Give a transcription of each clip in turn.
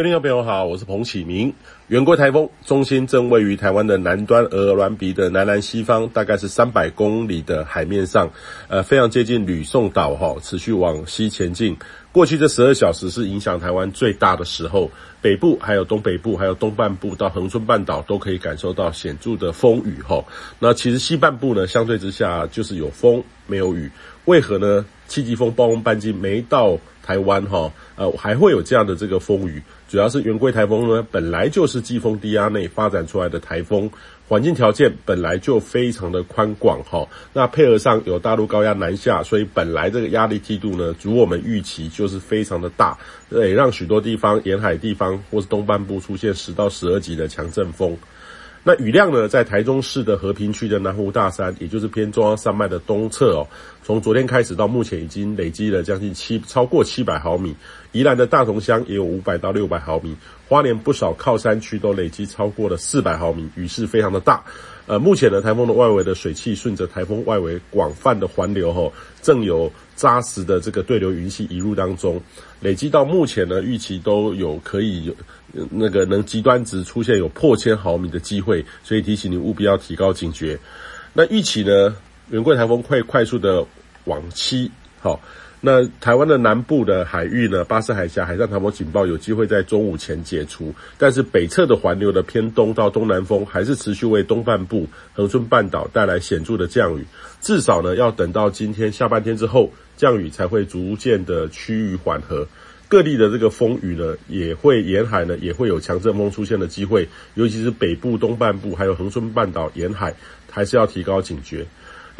各位听众朋友好，我是彭启明。圆规台风中心正位于台湾的南端，鹅銮鼻的南南西方，大概是三百公里的海面上，呃，非常接近吕宋岛哈，持续往西前进。过去这十二小时是影响台湾最大的时候，北部还有东北部，还有东半部到恒春半岛都可以感受到显著的风雨哈。那其实西半部呢，相对之下就是有风没有雨，为何呢？七级风暴风半径没到台湾哈，呃，还会有这样的这个风雨。主要是圆规台风呢，本来就是季风低压内发展出来的台风，环境条件本来就非常的宽广哈。那配合上有大陆高压南下，所以本来这个压力梯度呢，如我们预期就是非常的大，也让许多地方沿海地方或是东半部出现十到十二级的强阵风。那雨量呢，在台中市的和平区的南湖大山，也就是偏中央山脉的东侧哦，从昨天开始到目前已经累积了将近七超过七百毫米。宜兰的大同乡也有五百到六百毫米，花莲不少靠山区都累积超过了四百毫米，雨势非常的大。呃，目前呢，台风的外围的水汽顺着台风外围广泛的环流哦，正有扎实的这个对流云系移入当中，累积到目前呢，预期都有可以有那个能极端值出现有破千毫米的机会，所以提醒你务必要提高警觉。那预期呢，云贵台风会快速的往西，好。那台湾的南部的海域呢，巴士海峡海上台风警报有机会在中午前解除，但是北侧的环流的偏东到东南风还是持续为东半部恒春半岛带来显著的降雨，至少呢要等到今天下半天之后，降雨才会逐渐的趋于缓和。各地的这个风雨呢，也会沿海呢也会有强阵风出现的机会，尤其是北部东半部还有恒春半岛沿海，还是要提高警觉。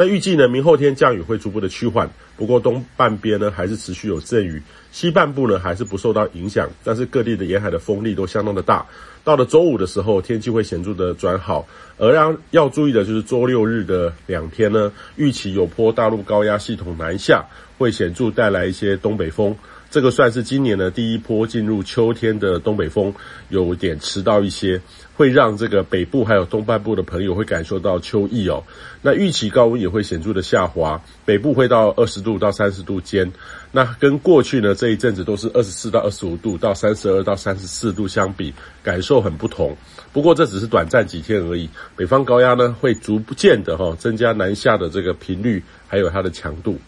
那预计呢，明后天降雨会逐步的趋缓，不过东半边呢还是持续有阵雨，西半部呢还是不受到影响，但是各地的沿海的风力都相当的大。到了周五的时候，天气会显著的转好，而让要注意的就是周六日的两天呢，预期有坡大陆高压系统南下，会显著带来一些东北风。这个算是今年的第一波进入秋天的东北风，有点迟到一些，会让这个北部还有东半部的朋友会感受到秋意哦。那预期高温也会显著的下滑，北部会到二十度到三十度间，那跟过去呢这一阵子都是二十四到二十五度到三十二到三十四度相比，感受很不同。不过这只是短暂几天而已，北方高压呢会逐渐的哈增加南下的这个频率，还有它的强度。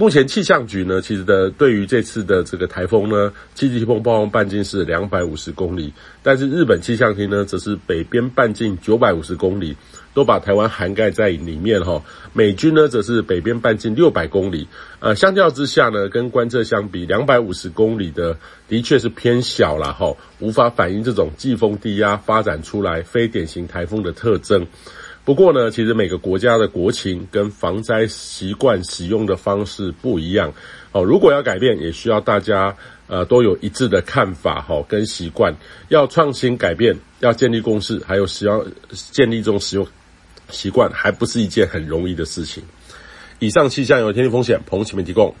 目前气象局呢，其实的对于这次的这个台风呢，七级风暴风半径是两百五十公里，但是日本气象厅呢，则是北边半径九百五十公里，都把台湾涵盖在里面哈。美军呢，则是北边半径六百公里，呃，相较之下呢，跟观测相比，两百五十公里的的确是偏小了哈，无法反映这种季风低压发展出来非典型台风的特征。不过呢，其实每个国家的国情跟防灾习惯使用的方式不一样哦。如果要改变，也需要大家呃都有一致的看法哈，跟习惯。要创新改变，要建立共识，还有需要建立这种使用习惯，还不是一件很容易的事情。以上气象由天气风险彭启明提供。